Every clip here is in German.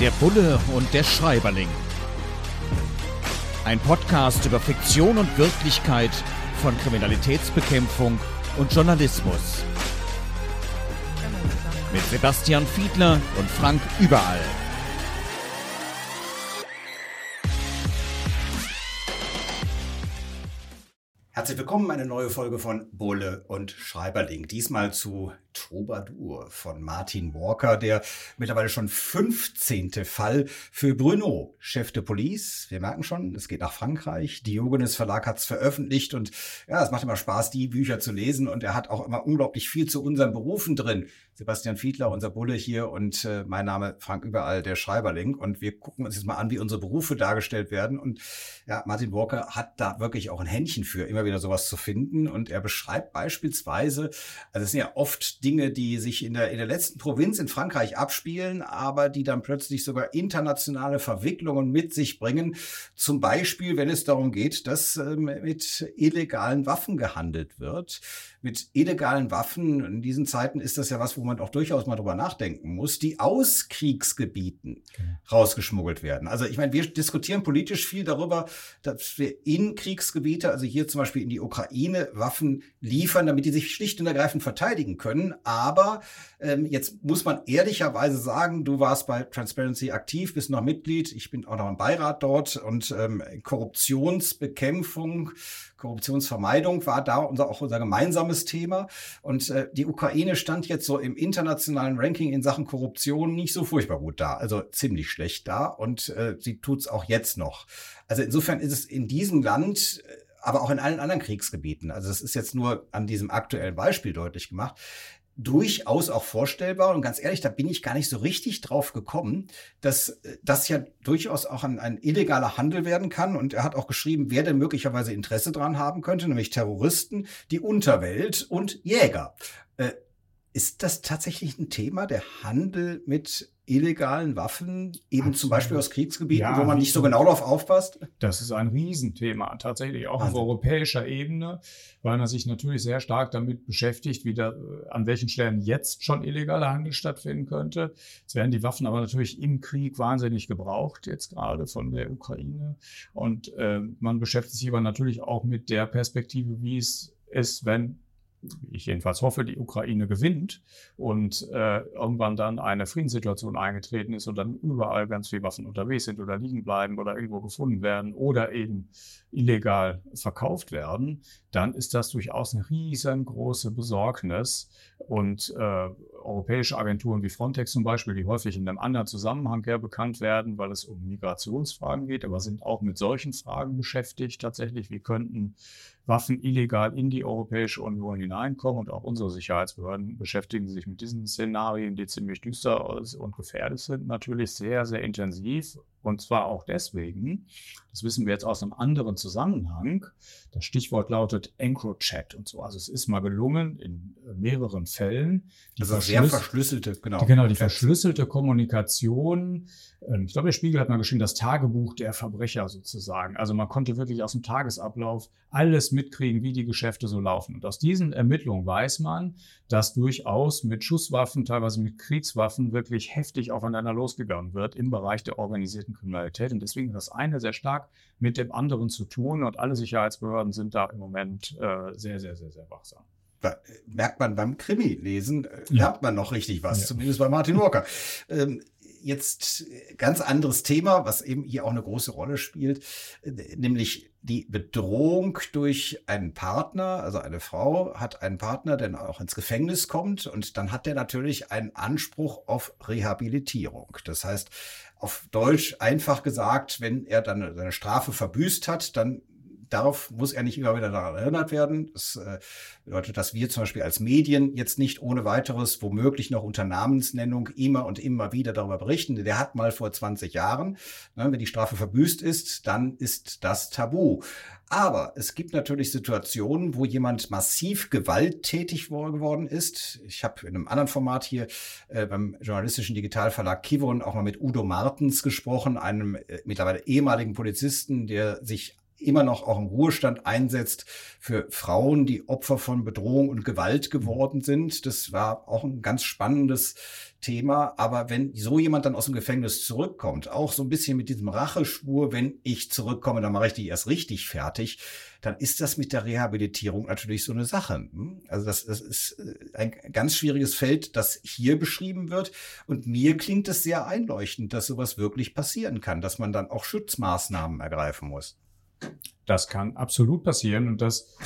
Der Bulle und der Schreiberling. Ein Podcast über Fiktion und Wirklichkeit von Kriminalitätsbekämpfung und Journalismus. Mit Sebastian Fiedler und Frank Überall. Herzlich willkommen, eine neue Folge von Bulle und Schreiberling. Diesmal zu Troubadour von Martin Walker, der mittlerweile schon 15. Fall für Bruno, Chef de Police. Wir merken schon, es geht nach Frankreich. Diogenes Verlag hat es veröffentlicht und ja, es macht immer Spaß, die Bücher zu lesen und er hat auch immer unglaublich viel zu unseren Berufen drin. Sebastian Fiedler, unser Bulle hier und äh, mein Name Frank Überall, der Schreiberling. Und wir gucken uns jetzt mal an, wie unsere Berufe dargestellt werden. Und ja, Martin Walker hat da wirklich auch ein Händchen für, immer wieder sowas zu finden. Und er beschreibt beispielsweise, also es sind ja oft Dinge, die sich in der, in der letzten Provinz in Frankreich abspielen, aber die dann plötzlich sogar internationale Verwicklungen mit sich bringen. Zum Beispiel, wenn es darum geht, dass ähm, mit illegalen Waffen gehandelt wird. Mit illegalen Waffen, in diesen Zeiten ist das ja was, wo man auch durchaus mal drüber nachdenken muss, die aus Kriegsgebieten okay. rausgeschmuggelt werden. Also ich meine, wir diskutieren politisch viel darüber, dass wir in Kriegsgebiete, also hier zum Beispiel in die Ukraine, Waffen liefern, damit die sich schlicht und ergreifend verteidigen können. Aber ähm, jetzt muss man ehrlicherweise sagen, du warst bei Transparency aktiv, bist noch Mitglied, ich bin auch noch im Beirat dort und ähm, Korruptionsbekämpfung, Korruptionsvermeidung war da unser, auch unser gemeinsames Thema. Und äh, die Ukraine stand jetzt so im internationalen Ranking in Sachen Korruption nicht so furchtbar gut da, also ziemlich schlecht da und äh, sie tut's auch jetzt noch. Also insofern ist es in diesem Land äh, aber auch in allen anderen Kriegsgebieten. Also das ist jetzt nur an diesem aktuellen Beispiel deutlich gemacht durchaus auch vorstellbar. Und ganz ehrlich, da bin ich gar nicht so richtig drauf gekommen, dass äh, das ja durchaus auch ein, ein, illegaler Handel werden kann. Und er hat auch geschrieben, wer denn möglicherweise Interesse dran haben könnte, nämlich Terroristen, die Unterwelt und Jäger. Äh, ist das tatsächlich ein Thema, der Handel mit illegalen Waffen, eben Absolut. zum Beispiel aus Kriegsgebieten, ja, wo man nicht so genau darauf aufpasst? Das ist ein Riesenthema, tatsächlich auch also. auf europäischer Ebene, weil man sich natürlich sehr stark damit beschäftigt, wie da, an welchen Stellen jetzt schon illegaler Handel stattfinden könnte. Es werden die Waffen aber natürlich im Krieg wahnsinnig gebraucht, jetzt gerade von der Ukraine. Und äh, man beschäftigt sich aber natürlich auch mit der Perspektive, wie es ist, wenn ich jedenfalls hoffe, die Ukraine gewinnt und äh, irgendwann dann eine Friedenssituation eingetreten ist und dann überall ganz viele Waffen unterwegs sind oder liegen bleiben oder irgendwo gefunden werden oder eben illegal verkauft werden, dann ist das durchaus eine riesengroße Besorgnis. Und äh, europäische Agenturen wie Frontex zum Beispiel, die häufig in einem anderen Zusammenhang her bekannt werden, weil es um Migrationsfragen geht, aber sind auch mit solchen Fragen beschäftigt tatsächlich. Wie könnten Waffen illegal in die Europäische Union hineinkommen und auch unsere Sicherheitsbehörden beschäftigen sich mit diesen Szenarien, die ziemlich düster und gefährdet sind, natürlich sehr, sehr intensiv. Und zwar auch deswegen, das wissen wir jetzt aus einem anderen Zusammenhang, das Stichwort lautet EncroChat und so. Also es ist mal gelungen, in mehreren Fällen die also sehr verschlüsselte, genau. Die, genau, die verschlüsselte Kommunikation. Ähm, ich glaube, der Spiegel hat mal geschrieben, das Tagebuch der Verbrecher sozusagen. Also man konnte wirklich aus dem Tagesablauf alles mitkriegen, wie die Geschäfte so laufen. Und aus diesen Ermittlungen weiß man, dass durchaus mit Schusswaffen, teilweise mit Kriegswaffen wirklich heftig aufeinander losgegangen wird im Bereich der organisierten Kriminalität. Und deswegen hat das eine sehr stark mit dem anderen zu tun. Und alle Sicherheitsbehörden sind da im Moment äh, sehr, sehr, sehr, sehr wachsam merkt man beim Krimi-Lesen, äh, lernt man noch richtig was, ja. zumindest bei Martin Walker. Ähm, jetzt ganz anderes Thema, was eben hier auch eine große Rolle spielt, nämlich die Bedrohung durch einen Partner, also eine Frau hat einen Partner, der auch ins Gefängnis kommt und dann hat der natürlich einen Anspruch auf Rehabilitierung. Das heißt, auf Deutsch einfach gesagt, wenn er dann seine Strafe verbüßt hat, dann darauf muss er nicht immer wieder daran erinnert werden. Das äh, bedeutet, dass wir zum Beispiel als Medien jetzt nicht ohne weiteres, womöglich noch unter Namensnennung, immer und immer wieder darüber berichten. Der hat mal vor 20 Jahren, ne, wenn die Strafe verbüßt ist, dann ist das Tabu. Aber es gibt natürlich Situationen, wo jemand massiv gewalttätig geworden ist. Ich habe in einem anderen Format hier äh, beim journalistischen Digitalverlag Kivon auch mal mit Udo Martens gesprochen, einem äh, mittlerweile ehemaligen Polizisten, der sich immer noch auch im Ruhestand einsetzt für Frauen, die Opfer von Bedrohung und Gewalt geworden sind. Das war auch ein ganz spannendes Thema. Aber wenn so jemand dann aus dem Gefängnis zurückkommt, auch so ein bisschen mit diesem Racheschwur, wenn ich zurückkomme, dann mache ich die erst richtig fertig, dann ist das mit der Rehabilitierung natürlich so eine Sache. Hm? Also das, das ist äh, ein ganz schwieriges Feld, das hier beschrieben wird. Und mir klingt es sehr einleuchtend, dass sowas wirklich passieren kann, dass man dann auch Schutzmaßnahmen ergreifen muss. Das kann absolut passieren und das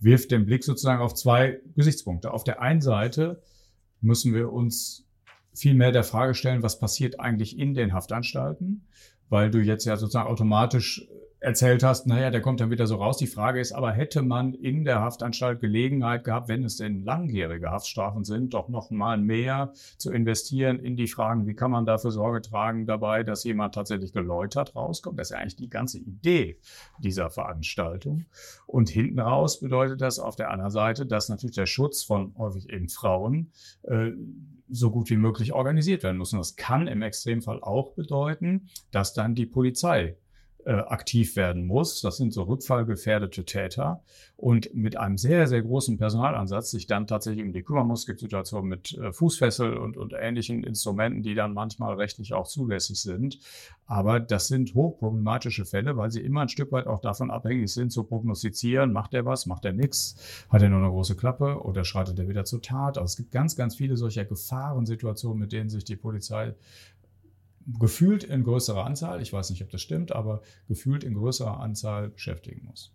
wirft den Blick sozusagen auf zwei Gesichtspunkte. Auf der einen Seite müssen wir uns viel mehr der Frage stellen, was passiert eigentlich in den Haftanstalten, weil du jetzt ja sozusagen automatisch erzählt hast, naja, der kommt dann wieder so raus. Die Frage ist aber, hätte man in der Haftanstalt Gelegenheit gehabt, wenn es denn langjährige Haftstrafen sind, doch noch mal mehr zu investieren in die Fragen, wie kann man dafür Sorge tragen dabei, dass jemand tatsächlich geläutert rauskommt? Das ist ja eigentlich die ganze Idee dieser Veranstaltung. Und hinten raus bedeutet das auf der anderen Seite, dass natürlich der Schutz von häufig eben Frauen äh, so gut wie möglich organisiert werden muss. Und das kann im Extremfall auch bedeuten, dass dann die Polizei äh, aktiv werden muss. Das sind so rückfallgefährdete Täter. Und mit einem sehr, sehr großen Personalansatz sich dann tatsächlich um die kümmern muss. Es gibt Situationen mit äh, Fußfessel und, und ähnlichen Instrumenten, die dann manchmal rechtlich auch zulässig sind. Aber das sind hochproblematische Fälle, weil sie immer ein Stück weit auch davon abhängig sind, zu prognostizieren, macht er was, macht er nichts, hat er nur eine große Klappe oder schreitet er wieder zur Tat. Also es gibt ganz, ganz viele solcher Gefahrensituationen, mit denen sich die Polizei gefühlt in größerer Anzahl, ich weiß nicht, ob das stimmt, aber gefühlt in größerer Anzahl beschäftigen muss.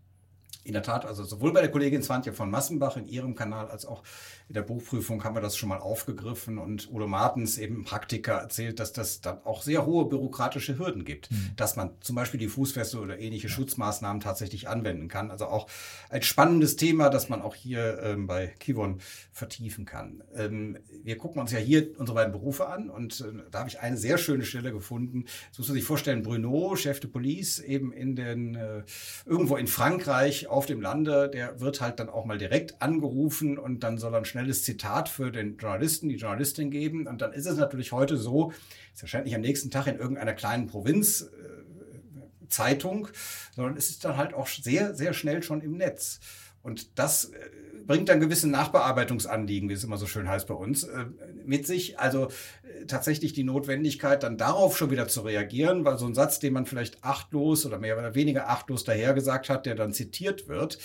In der Tat, also sowohl bei der Kollegin Swantje von Massenbach in ihrem Kanal als auch in der Buchprüfung haben wir das schon mal aufgegriffen und Udo Martens, eben Praktiker, erzählt, dass das dann auch sehr hohe bürokratische Hürden gibt, mhm. dass man zum Beispiel die Fußfeste oder ähnliche ja. Schutzmaßnahmen tatsächlich anwenden kann. Also auch ein spannendes Thema, das man auch hier ähm, bei Kivon vertiefen kann. Ähm, wir gucken uns ja hier unsere beiden Berufe an und äh, da habe ich eine sehr schöne Stelle gefunden. Das muss man sich vorstellen, Bruno, Chef de Police, eben in den, äh, irgendwo in Frankreich auf dem Lande, der wird halt dann auch mal direkt angerufen und dann soll er schnell schnelles Zitat für den Journalisten, die Journalistin geben. Und dann ist es natürlich heute so, ist wahrscheinlich am nächsten Tag in irgendeiner kleinen Provinz. Äh, Zeitung, sondern es ist dann halt auch sehr, sehr schnell schon im Netz. Und das äh, bringt dann gewisse Nachbearbeitungsanliegen, wie es immer so schön heißt bei uns, äh, mit sich. Also äh, tatsächlich die Notwendigkeit, dann darauf schon wieder zu reagieren, weil so ein Satz, den man vielleicht achtlos oder mehr oder weniger achtlos dahergesagt hat, der dann zitiert wird,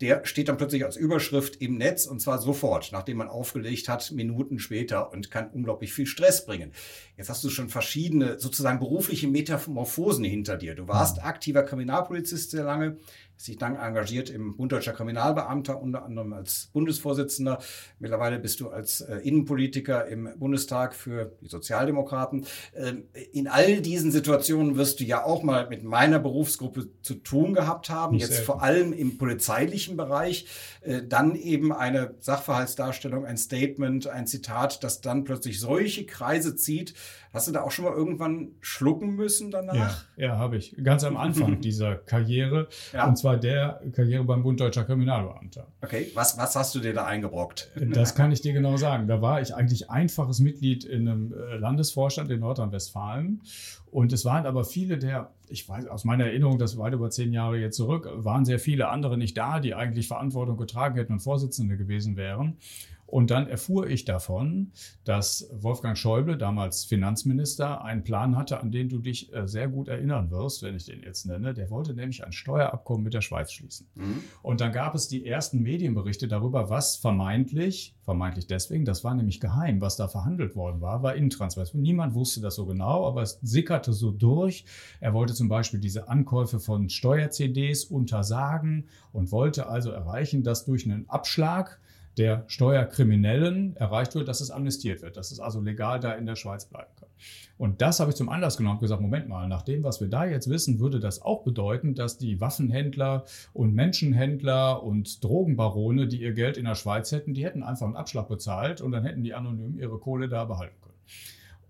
der steht dann plötzlich als Überschrift im Netz und zwar sofort, nachdem man aufgelegt hat, Minuten später und kann unglaublich viel Stress bringen. Jetzt hast du schon verschiedene sozusagen berufliche Metamorphosen hinter dir. Du warst aktiver Kriminalpolizist sehr lange, sich dann engagiert im Bund Deutscher Kriminalbeamter, unter anderem als Bundesvorsitzender. Mittlerweile bist du als äh, Innenpolitiker im Bundestag für die Sozialdemokraten. Ähm, in all diesen Situationen wirst du ja auch mal mit meiner Berufsgruppe zu tun gehabt haben, Nicht jetzt selten. vor allem im polizeilichen Bereich. Äh, dann eben eine Sachverhaltsdarstellung, ein Statement, ein Zitat, das dann plötzlich solche Kreise zieht, Hast du da auch schon mal irgendwann schlucken müssen danach? Ja, ja habe ich. Ganz am Anfang dieser Karriere. Ja. Und zwar der Karriere beim Bund Deutscher Kriminalbeamter. Okay, was, was hast du dir da eingebrockt? Das kann ich dir genau sagen. Da war ich eigentlich einfaches Mitglied in einem äh, Landesvorstand in Nordrhein-Westfalen. Und es waren aber viele der, ich weiß aus meiner Erinnerung, das war weit über zehn Jahre jetzt zurück, waren sehr viele andere nicht da, die eigentlich Verantwortung getragen hätten und Vorsitzende gewesen wären. Und dann erfuhr ich davon, dass Wolfgang Schäuble, damals Finanzminister, einen Plan hatte, an den du dich äh, sehr gut erinnern wirst, wenn ich den jetzt nenne. Der wollte nämlich ein Steuerabkommen mit der Schweiz schließen. Mhm. Und dann gab es die ersten Medienberichte darüber, was vermeintlich, vermeintlich deswegen, das war nämlich geheim, was da verhandelt worden war, war Intransfer. Niemand wusste das so genau, aber es sickerte so durch. Er wollte zum Beispiel diese Ankäufe von Steuer-CDs untersagen und wollte also erreichen, dass durch einen Abschlag der Steuerkriminellen erreicht wird, dass es amnestiert wird, dass es also legal da in der Schweiz bleiben kann. Und das habe ich zum Anlass genommen und gesagt, Moment mal, nach dem, was wir da jetzt wissen, würde das auch bedeuten, dass die Waffenhändler und Menschenhändler und Drogenbarone, die ihr Geld in der Schweiz hätten, die hätten einfach einen Abschlag bezahlt und dann hätten die anonym ihre Kohle da behalten können.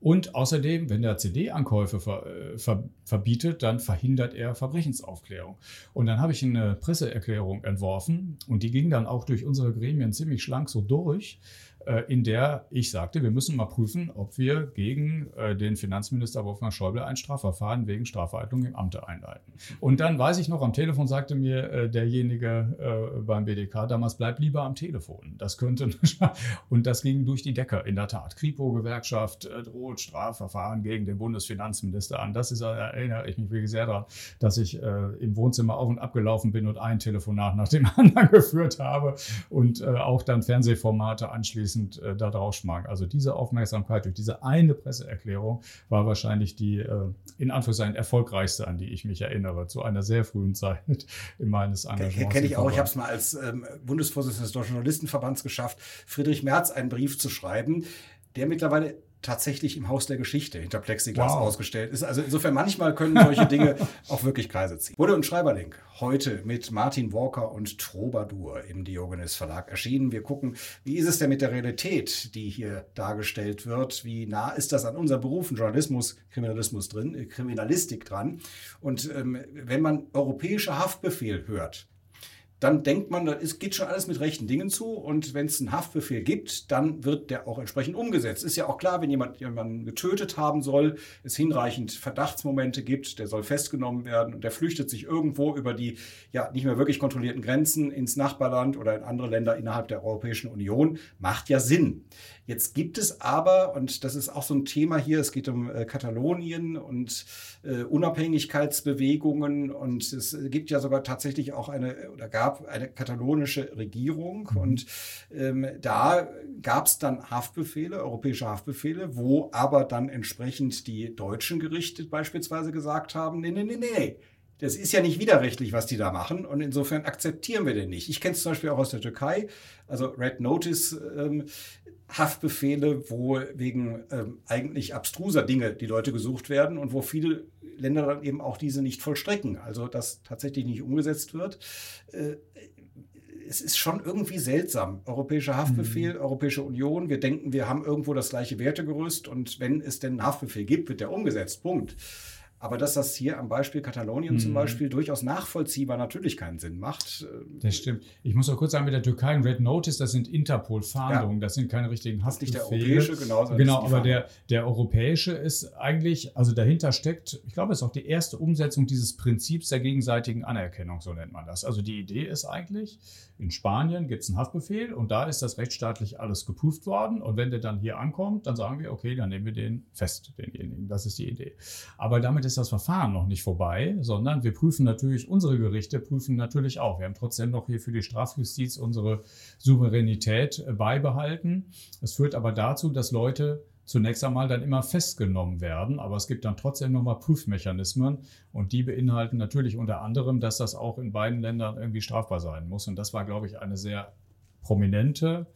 Und außerdem, wenn er CD-Ankäufe ver, äh, ver, verbietet, dann verhindert er Verbrechensaufklärung. Und dann habe ich eine Presseerklärung entworfen und die ging dann auch durch unsere Gremien ziemlich schlank so durch, in der ich sagte, wir müssen mal prüfen, ob wir gegen äh, den Finanzminister Wolfgang Schäuble ein Strafverfahren wegen Strafvereitlung im Amte einleiten. Und dann weiß ich noch, am Telefon sagte mir äh, derjenige beim BDK damals, bleib lieber am Telefon. Das könnte, und das ging durch die Decke, in der Tat. Kripo-Gewerkschaft droht Strafverfahren gegen den Bundesfinanzminister an. Das ist, erinnere ich mich wirklich sehr daran, dass ich im Wohnzimmer auf und abgelaufen bin und ein Telefonat nach dem anderen geführt habe und auch dann Fernsehformate anschließend anschließend äh, da drauf schmagen. Also diese Aufmerksamkeit durch diese eine Presseerklärung war wahrscheinlich die äh, in Anführungszeichen erfolgreichste, an die ich mich erinnere, zu einer sehr frühen Zeit in meines Engagements. Kenne ich auch. Ich habe es mal als ähm, Bundesvorsitzender des Deutschen Journalistenverbands geschafft, Friedrich Merz einen Brief zu schreiben, der mittlerweile tatsächlich im Haus der Geschichte hinter Plexiglas wow. ausgestellt ist. Also insofern manchmal können solche Dinge auch wirklich Kreise ziehen. Wurde und Schreiberling heute mit Martin Walker und Troubadour im Diogenes Verlag erschienen. Wir gucken, wie ist es denn mit der Realität, die hier dargestellt wird? Wie nah ist das an unseren Berufen Journalismus, Kriminalismus drin, äh, Kriminalistik dran? Und ähm, wenn man europäischer Haftbefehl hört, dann denkt man, es geht schon alles mit rechten Dingen zu und wenn es einen Haftbefehl gibt, dann wird der auch entsprechend umgesetzt. Ist ja auch klar, wenn jemand jemanden getötet haben soll, es hinreichend Verdachtsmomente gibt, der soll festgenommen werden und der flüchtet sich irgendwo über die ja nicht mehr wirklich kontrollierten Grenzen ins Nachbarland oder in andere Länder innerhalb der Europäischen Union, macht ja Sinn. Jetzt gibt es aber, und das ist auch so ein Thema hier, es geht um äh, Katalonien und äh, Unabhängigkeitsbewegungen und es gibt ja sogar tatsächlich auch eine oder gab eine katalonische Regierung mhm. und ähm, da gab es dann Haftbefehle, europäische Haftbefehle, wo aber dann entsprechend die deutschen Gerichte beispielsweise gesagt haben, nee, nee, nee, nee, das ist ja nicht widerrechtlich, was die da machen. Und insofern akzeptieren wir den nicht. Ich kenne es zum Beispiel auch aus der Türkei, also Red Notice ähm, Haftbefehle, wo wegen ähm, eigentlich abstruser Dinge die Leute gesucht werden und wo viele Länder dann eben auch diese nicht vollstrecken. Also dass tatsächlich nicht umgesetzt wird. Äh, es ist schon irgendwie seltsam. Europäischer Haftbefehl, mhm. Europäische Union. Wir denken, wir haben irgendwo das gleiche Wertegerüst und wenn es denn einen Haftbefehl gibt, wird der umgesetzt. Punkt. Aber dass das hier am Beispiel Katalonien mhm. zum Beispiel durchaus nachvollziehbar natürlich keinen Sinn macht. Äh, das stimmt. Ich muss auch kurz sagen, mit der Türkei und Red Notice, das sind Interpol-Fahndungen, ja. das sind keine richtigen Haftbefehle. Das ist nicht der europäische, genau. Genau, aber der, der europäische ist eigentlich, also dahinter steckt, ich glaube, es ist auch die erste Umsetzung dieses Prinzips der gegenseitigen Anerkennung, so nennt man das. Also die Idee ist eigentlich, in Spanien gibt es einen Haftbefehl und da ist das rechtsstaatlich alles geprüft worden. Und wenn der dann hier ankommt, dann sagen wir, okay, dann nehmen wir den fest, denjenigen. Das ist die Idee. Aber damit ist das Verfahren noch nicht vorbei, sondern wir prüfen natürlich, unsere Gerichte prüfen natürlich auch. Wir haben trotzdem noch hier für die Strafjustiz unsere Souveränität beibehalten. Es führt aber dazu, dass Leute zunächst einmal dann immer festgenommen werden. Aber es gibt dann trotzdem nochmal Prüfmechanismen und die beinhalten natürlich unter anderem, dass das auch in beiden Ländern irgendwie strafbar sein muss. Und das war, glaube ich, eine sehr prominente,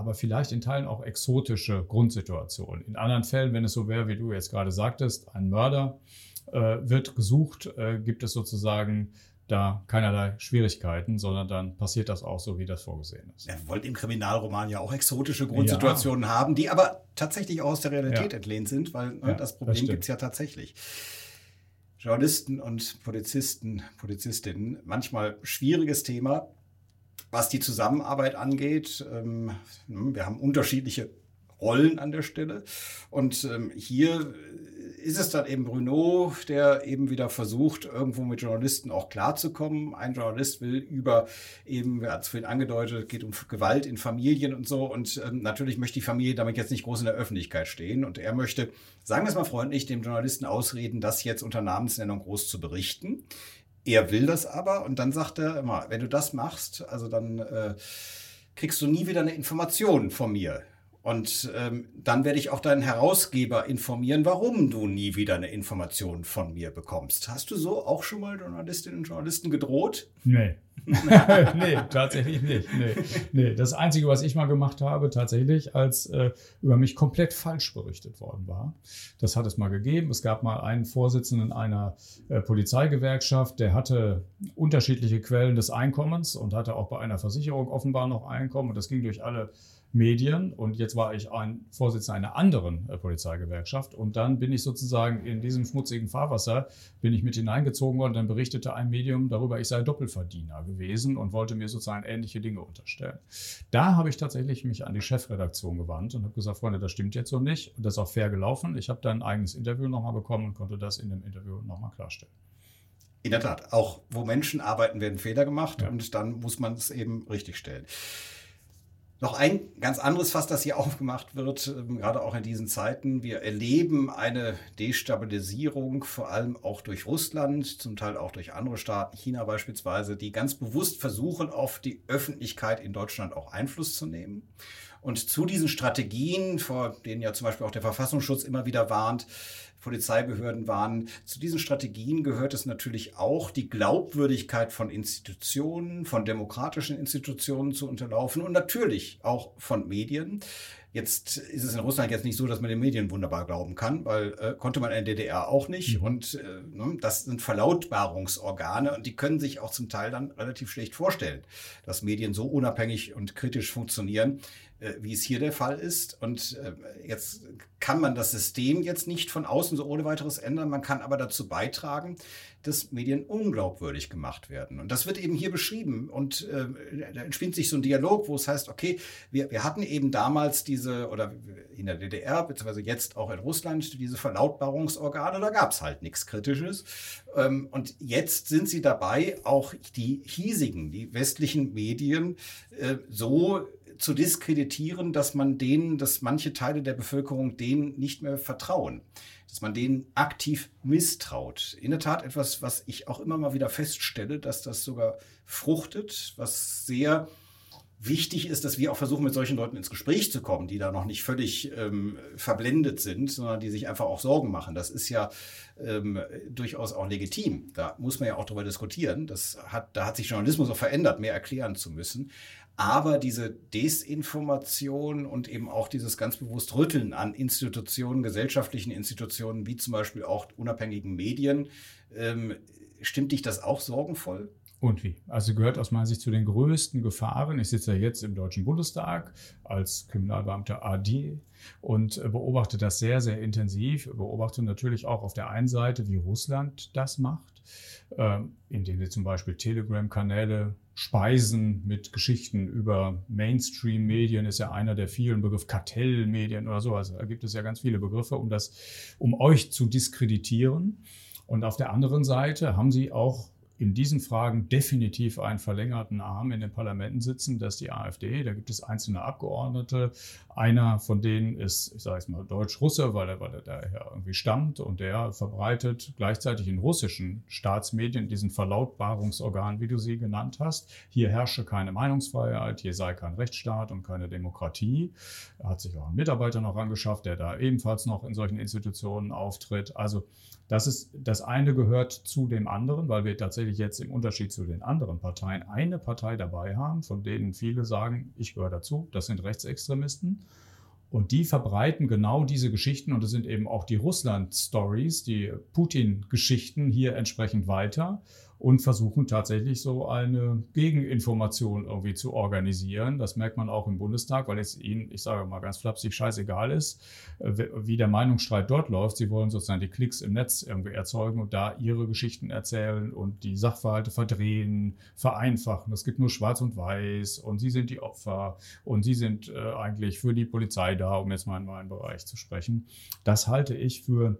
aber vielleicht in Teilen auch exotische Grundsituation. In anderen Fällen, wenn es so wäre, wie du jetzt gerade sagtest, ein Mörder äh, wird gesucht, äh, gibt es sozusagen da keinerlei Schwierigkeiten, sondern dann passiert das auch so, wie das vorgesehen ist. Er wollte im Kriminalroman ja auch exotische Grundsituationen ja. haben, die aber tatsächlich auch aus der Realität ja. entlehnt sind, weil ne, das Problem gibt es ja tatsächlich. Journalisten und Polizisten, Polizistinnen, manchmal schwieriges Thema, was die Zusammenarbeit angeht. Ähm, wir haben unterschiedliche Rollen an der Stelle. Und ähm, hier ist es dann eben Bruno, der eben wieder versucht, irgendwo mit Journalisten auch klarzukommen. Ein Journalist will über eben, er hat es vorhin angedeutet, geht um Gewalt in Familien und so. Und ähm, natürlich möchte die Familie damit jetzt nicht groß in der Öffentlichkeit stehen. Und er möchte, sagen wir es mal freundlich, dem Journalisten ausreden, das jetzt unter Namensnennung groß zu berichten. Er will das aber und dann sagt er immer, wenn du das machst, also dann äh, kriegst du nie wieder eine Information von mir. Und ähm, dann werde ich auch deinen Herausgeber informieren, warum du nie wieder eine Information von mir bekommst. Hast du so auch schon mal Journalistinnen und Journalisten gedroht? Nee. nee, tatsächlich nicht. Nee. nee. Das Einzige, was ich mal gemacht habe, tatsächlich, als äh, über mich komplett falsch berichtet worden war, das hat es mal gegeben. Es gab mal einen Vorsitzenden einer äh, Polizeigewerkschaft, der hatte unterschiedliche Quellen des Einkommens und hatte auch bei einer Versicherung offenbar noch Einkommen. Und das ging durch alle Medien und jetzt war ich ein Vorsitzender einer anderen äh, Polizeigewerkschaft und dann bin ich sozusagen in diesem schmutzigen Fahrwasser, bin ich mit hineingezogen worden, dann berichtete ein Medium darüber, ich sei Doppelverdiener gewesen und wollte mir sozusagen ähnliche Dinge unterstellen. Da habe ich tatsächlich mich an die Chefredaktion gewandt und habe gesagt, Freunde, das stimmt jetzt so nicht und das ist auch fair gelaufen. Ich habe dann ein eigenes Interview nochmal bekommen und konnte das in dem Interview nochmal klarstellen. In der Tat, auch wo Menschen arbeiten, werden Fehler gemacht ja. und dann muss man es eben richtig stellen. Noch ein ganz anderes Fass, das hier aufgemacht wird, ähm, gerade auch in diesen Zeiten. Wir erleben eine Destabilisierung, vor allem auch durch Russland, zum Teil auch durch andere Staaten, China beispielsweise, die ganz bewusst versuchen, auf die Öffentlichkeit in Deutschland auch Einfluss zu nehmen. Und zu diesen Strategien, vor denen ja zum Beispiel auch der Verfassungsschutz immer wieder warnt, Polizeibehörden waren. Zu diesen Strategien gehört es natürlich auch, die Glaubwürdigkeit von Institutionen, von demokratischen Institutionen zu unterlaufen und natürlich auch von Medien. Jetzt ist es in Russland jetzt nicht so, dass man den Medien wunderbar glauben kann, weil äh, konnte man in der DDR auch nicht. Mhm. Und äh, ne, das sind Verlautbarungsorgane und die können sich auch zum Teil dann relativ schlecht vorstellen, dass Medien so unabhängig und kritisch funktionieren, wie es hier der Fall ist. Und äh, jetzt kann man das System jetzt nicht von außen so ohne weiteres ändern. Man kann aber dazu beitragen, dass Medien unglaubwürdig gemacht werden. Und das wird eben hier beschrieben. Und äh, da entspinnt sich so ein Dialog, wo es heißt, okay, wir, wir hatten eben damals diese, oder in der DDR, beziehungsweise jetzt auch in Russland, diese Verlautbarungsorgane, da gab es halt nichts Kritisches. Ähm, und jetzt sind sie dabei, auch die hiesigen, die westlichen Medien äh, so zu diskreditieren, dass man denen, dass manche Teile der Bevölkerung denen nicht mehr vertrauen, dass man denen aktiv misstraut. In der Tat etwas, was ich auch immer mal wieder feststelle, dass das sogar fruchtet, was sehr wichtig ist, dass wir auch versuchen, mit solchen Leuten ins Gespräch zu kommen, die da noch nicht völlig ähm, verblendet sind, sondern die sich einfach auch Sorgen machen. Das ist ja ähm, durchaus auch legitim. Da muss man ja auch drüber diskutieren. Das hat, da hat sich Journalismus auch verändert, mehr erklären zu müssen. Aber diese Desinformation und eben auch dieses ganz bewusst Rütteln an Institutionen, gesellschaftlichen Institutionen, wie zum Beispiel auch unabhängigen Medien, ähm, stimmt dich das auch sorgenvoll? Und wie? Also gehört aus meiner Sicht zu den größten Gefahren. Ich sitze ja jetzt im Deutschen Bundestag als Kriminalbeamter AD und beobachte das sehr, sehr intensiv. Beobachte natürlich auch auf der einen Seite, wie Russland das macht, ähm, indem sie zum Beispiel Telegram-Kanäle speisen mit Geschichten über Mainstream-Medien, ist ja einer der vielen Begriffe, Kartellmedien oder sowas. Da gibt es ja ganz viele Begriffe, um das, um euch zu diskreditieren. Und auf der anderen Seite haben sie auch in diesen Fragen definitiv einen verlängerten Arm in den Parlamenten sitzen, das ist die AfD. Da gibt es einzelne Abgeordnete. Einer von denen ist, ich sage es mal, Deutsch-Russe, weil er, weil er daher irgendwie stammt und der verbreitet gleichzeitig in russischen Staatsmedien diesen Verlautbarungsorgan, wie du sie genannt hast. Hier herrsche keine Meinungsfreiheit, hier sei kein Rechtsstaat und keine Demokratie. Er hat sich auch einen Mitarbeiter noch angeschafft, der da ebenfalls noch in solchen Institutionen auftritt. Also das ist, das eine gehört zu dem anderen, weil wir tatsächlich jetzt im Unterschied zu den anderen Parteien eine Partei dabei haben, von denen viele sagen, ich gehöre dazu, das sind Rechtsextremisten. Und die verbreiten genau diese Geschichten und es sind eben auch die Russland-Stories, die Putin-Geschichten hier entsprechend weiter und versuchen tatsächlich so eine Gegeninformation irgendwie zu organisieren. Das merkt man auch im Bundestag, weil es ihnen, ich sage mal ganz flapsig, scheißegal ist, äh, wie der Meinungsstreit dort läuft. Sie wollen sozusagen die Klicks im Netz irgendwie erzeugen und da ihre Geschichten erzählen und die Sachverhalte verdrehen, vereinfachen. Es gibt nur Schwarz und Weiß und sie sind die Opfer und sie sind äh, eigentlich für die Polizei da, um jetzt mal in meinen Bereich zu sprechen. Das halte ich für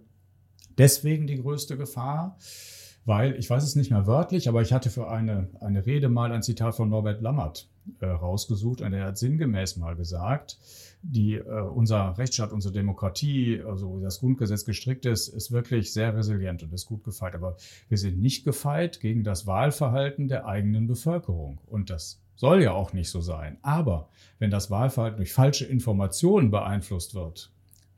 deswegen die größte Gefahr weil ich weiß es nicht mehr wörtlich, aber ich hatte für eine, eine Rede mal ein Zitat von Norbert Lammert äh, rausgesucht und er hat sinngemäß mal gesagt, die, äh, unser Rechtsstaat, unsere Demokratie, also das Grundgesetz gestrickt ist, ist wirklich sehr resilient und ist gut gefeit. Aber wir sind nicht gefeit gegen das Wahlverhalten der eigenen Bevölkerung. Und das soll ja auch nicht so sein. Aber wenn das Wahlverhalten durch falsche Informationen beeinflusst wird,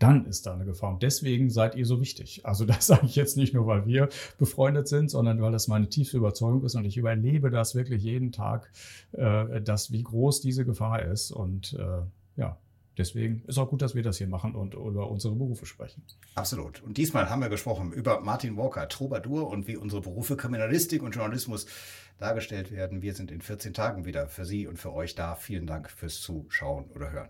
dann ist da eine Gefahr. Und deswegen seid ihr so wichtig. Also das sage ich jetzt nicht nur, weil wir befreundet sind, sondern weil das meine tiefste Überzeugung ist und ich überlebe das wirklich jeden Tag, äh, dass wie groß diese Gefahr ist. Und äh, ja, Deswegen ist auch gut, dass wir das hier machen und über unsere Berufe sprechen. Absolut. Und diesmal haben wir gesprochen über Martin Walker, Troubadour und wie unsere Berufe Kriminalistik und Journalismus dargestellt werden. Wir sind in 14 Tagen wieder für Sie und für euch da. Vielen Dank fürs Zuschauen oder Hören.